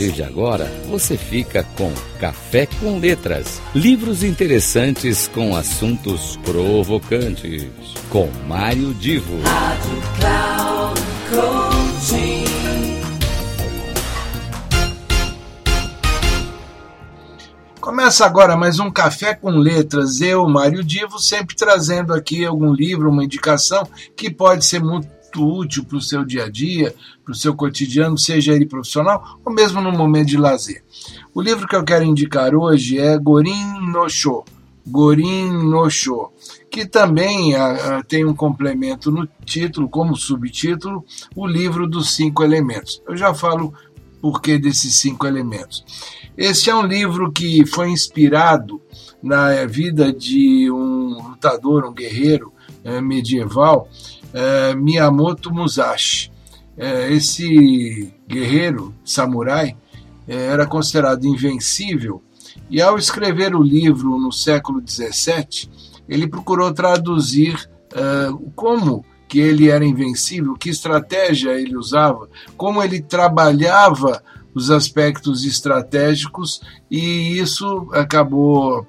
partir de agora, você fica com Café com Letras, livros interessantes com assuntos provocantes, com Mário Divo. Rádio Cloud Coaching. Começa agora mais um Café com Letras. Eu, Mário Divo, sempre trazendo aqui algum livro, uma indicação que pode ser muito útil para o seu dia a dia, para o seu cotidiano, seja ele profissional ou mesmo no momento de lazer. O livro que eu quero indicar hoje é Gorin no Sho, Gorin no Sho, que também uh, tem um complemento no título, como subtítulo, o livro dos cinco elementos. Eu já falo por que desses cinco elementos. Este é um livro que foi inspirado na vida de um lutador, um guerreiro medieval, eh, Miyamoto Musashi. Eh, esse guerreiro samurai era considerado invencível e, ao escrever o livro no século XVII, ele procurou traduzir como que ele era invencível, que estratégia ele usava, como ele trabalhava os aspectos estratégicos e isso acabou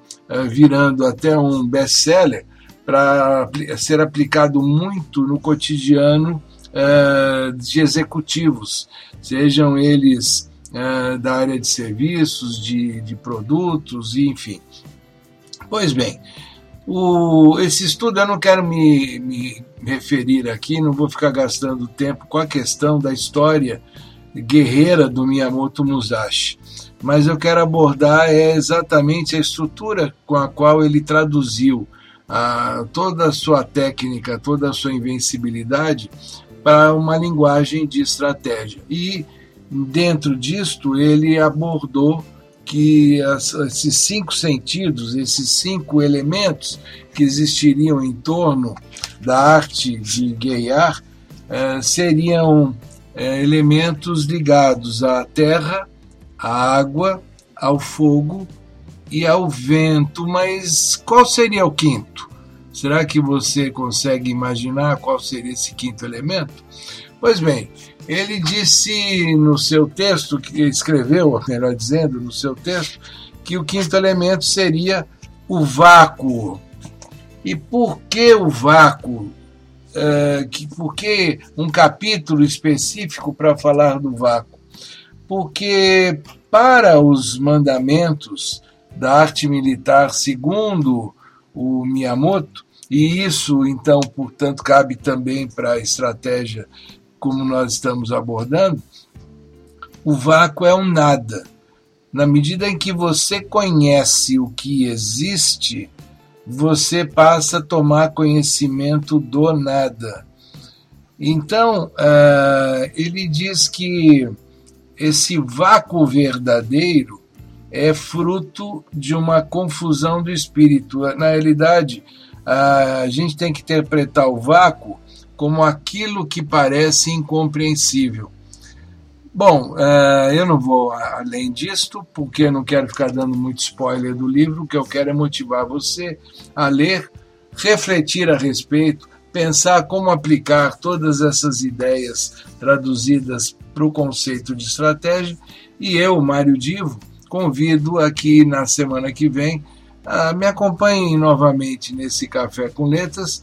virando até um best-seller para ser aplicado muito no cotidiano uh, de executivos, sejam eles uh, da área de serviços, de, de produtos, enfim. Pois bem, o, esse estudo eu não quero me, me referir aqui, não vou ficar gastando tempo com a questão da história guerreira do Miyamoto Musashi. Mas eu quero abordar é exatamente a estrutura com a qual ele traduziu a, toda a sua técnica, toda a sua invencibilidade para uma linguagem de estratégia. E dentro disto ele abordou que as, esses cinco sentidos, esses cinco elementos que existiriam em torno da arte de guerrear, eh, seriam é, elementos ligados à terra, à água, ao fogo e ao vento. Mas qual seria o quinto? Será que você consegue imaginar qual seria esse quinto elemento? Pois bem, ele disse no seu texto, que escreveu, melhor dizendo, no seu texto, que o quinto elemento seria o vácuo. E por que o vácuo? uh, que, por que um capítulo específico para falar do vácuo? Porque para os mandamentos da arte militar, segundo o Miyamoto, e isso então, portanto, cabe também para a estratégia como nós estamos abordando, o vácuo é um nada. Na medida em que você conhece o que existe, você passa a tomar conhecimento do nada. Então, uh, ele diz que esse vácuo verdadeiro é fruto de uma confusão do espírito. Na realidade, a gente tem que interpretar o vácuo como aquilo que parece incompreensível. Bom, uh, eu não vou além disto, porque não quero ficar dando muito spoiler do livro. O que eu quero é motivar você a ler, refletir a respeito, pensar como aplicar todas essas ideias traduzidas para o conceito de estratégia. E eu, Mário Divo, convido aqui na semana que vem a me acompanhem novamente nesse Café com Letras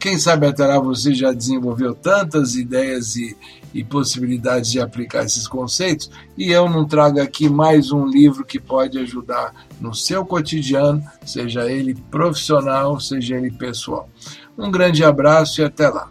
quem sabe até lá você já desenvolveu tantas ideias e, e possibilidades de aplicar esses conceitos e eu não trago aqui mais um livro que pode ajudar no seu cotidiano, seja ele profissional, seja ele pessoal. Um grande abraço e até lá.